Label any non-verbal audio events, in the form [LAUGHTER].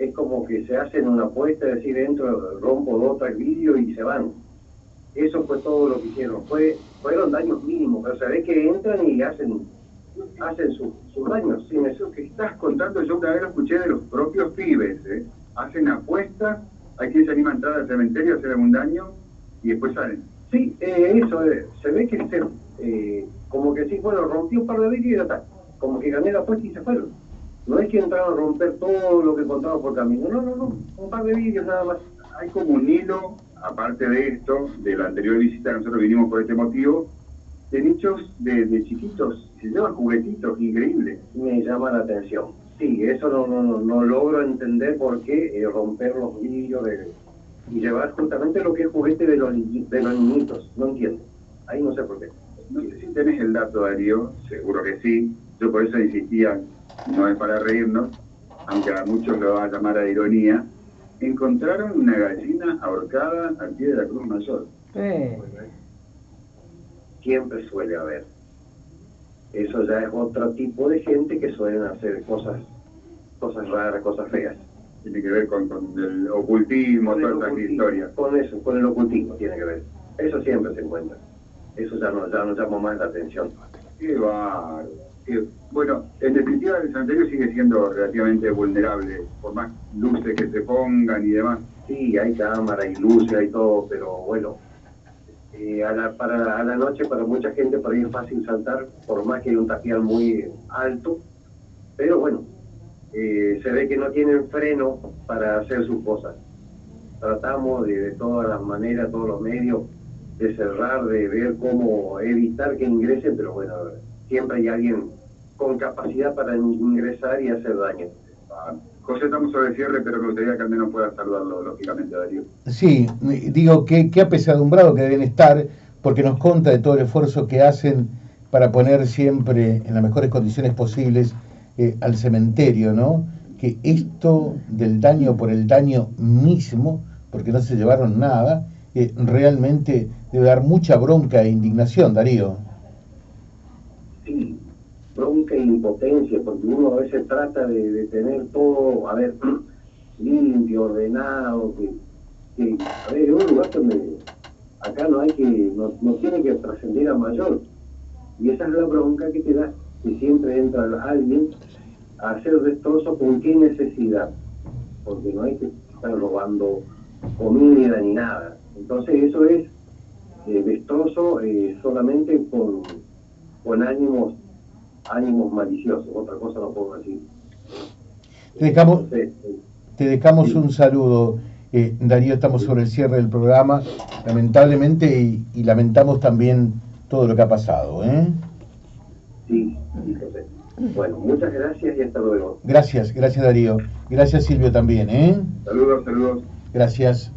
es como que se hacen una apuesta, es decir, entro, rompo dos, tres vídeos y se van. Eso fue todo lo que hicieron. Fue, fueron daños mínimos, pero sabés que entran y hacen hacen sus daños. Sin eso que estás contando, yo una vez lo escuché de los propios pibes. ¿eh? Hacen apuestas, hay quien se anima a entrar al cementerio hacer algún daño y después salen. Sí, eh, eso, eh, se ve que se, eh, como que sí, bueno, rompió un par de vídeos y ya está. Como que gané la apuesta y se fueron. No es que entraron a romper todo lo que encontraron por camino, no, no, no, un par de vídeos nada más. Hay como un hilo, aparte de esto, de la anterior visita que nosotros vinimos por este motivo, de nichos de, chiquitos, se llevan juguetitos increíbles. Me llama la atención. Sí, eso no, no, no, logro entender por qué eh, romper los vídeos y llevar justamente lo que es juguete de los, de los niñitos. No entiendo. Ahí no sé por qué. No sé si tenés el dato, Darío, seguro que sí. Yo por eso insistía, no es para reírnos, aunque a muchos lo va a llamar a ironía. Encontraron una gallina ahorcada al pie de la Cruz Mayor. Sí siempre suele haber. Eso ya es otro tipo de gente que suelen hacer cosas, cosas raras, cosas feas. Tiene que ver con, el ocultismo, toda esa historia. Con eso, con el ocultismo tiene que ver. Eso siempre se encuentra. Eso ya no, ya no llama más la atención. Qué bárbaro. Bueno, en definitiva el cementerio sigue siendo relativamente vulnerable, por más luces que se pongan y demás. Sí, hay cámara, y luces, hay todo, pero bueno, eh, a, la, para, a la noche para mucha gente ahí es fácil saltar, por más que hay un tapial muy alto, pero bueno, eh, se ve que no tienen freno para hacer sus cosas. Tratamos de, de todas las maneras, todos los medios, de cerrar, de ver cómo evitar que ingresen, pero bueno, siempre hay alguien con capacidad para ingresar y hacer daño. José, estamos sobre el cierre, pero me gustaría que al menos pueda saludarlo, lógicamente, Darío. Sí, digo que, que apesadumbrado que deben estar, porque nos conta de todo el esfuerzo que hacen para poner siempre en las mejores condiciones posibles eh, al cementerio, ¿no? Que esto del daño por el daño mismo, porque no se llevaron nada, eh, realmente debe dar mucha bronca e indignación, Darío bronca e impotencia, porque uno a veces trata de, tener todo, a ver, [CLEARS THROAT] limpio, ordenado, que, que, a ver, un lugar donde acá no hay que, no, tiene que trascender a mayor. Y esa es la bronca que te da, que siempre entra alguien a hacer destrozo con qué necesidad, porque no hay que estar robando comida ni nada. Entonces eso es eh, destrozo eh, solamente con, con ánimos ánimos maliciosos, otra cosa no puedo decir. Te dejamos, te dejamos un saludo, eh, Darío, estamos sobre el cierre del programa, lamentablemente, y, lamentamos también todo lo que ha pasado. ¿eh? Sí, sí, José. Bueno, muchas gracias y hasta luego. Gracias, gracias Darío. Gracias Silvio también. ¿eh? Saludos, saludos. Gracias.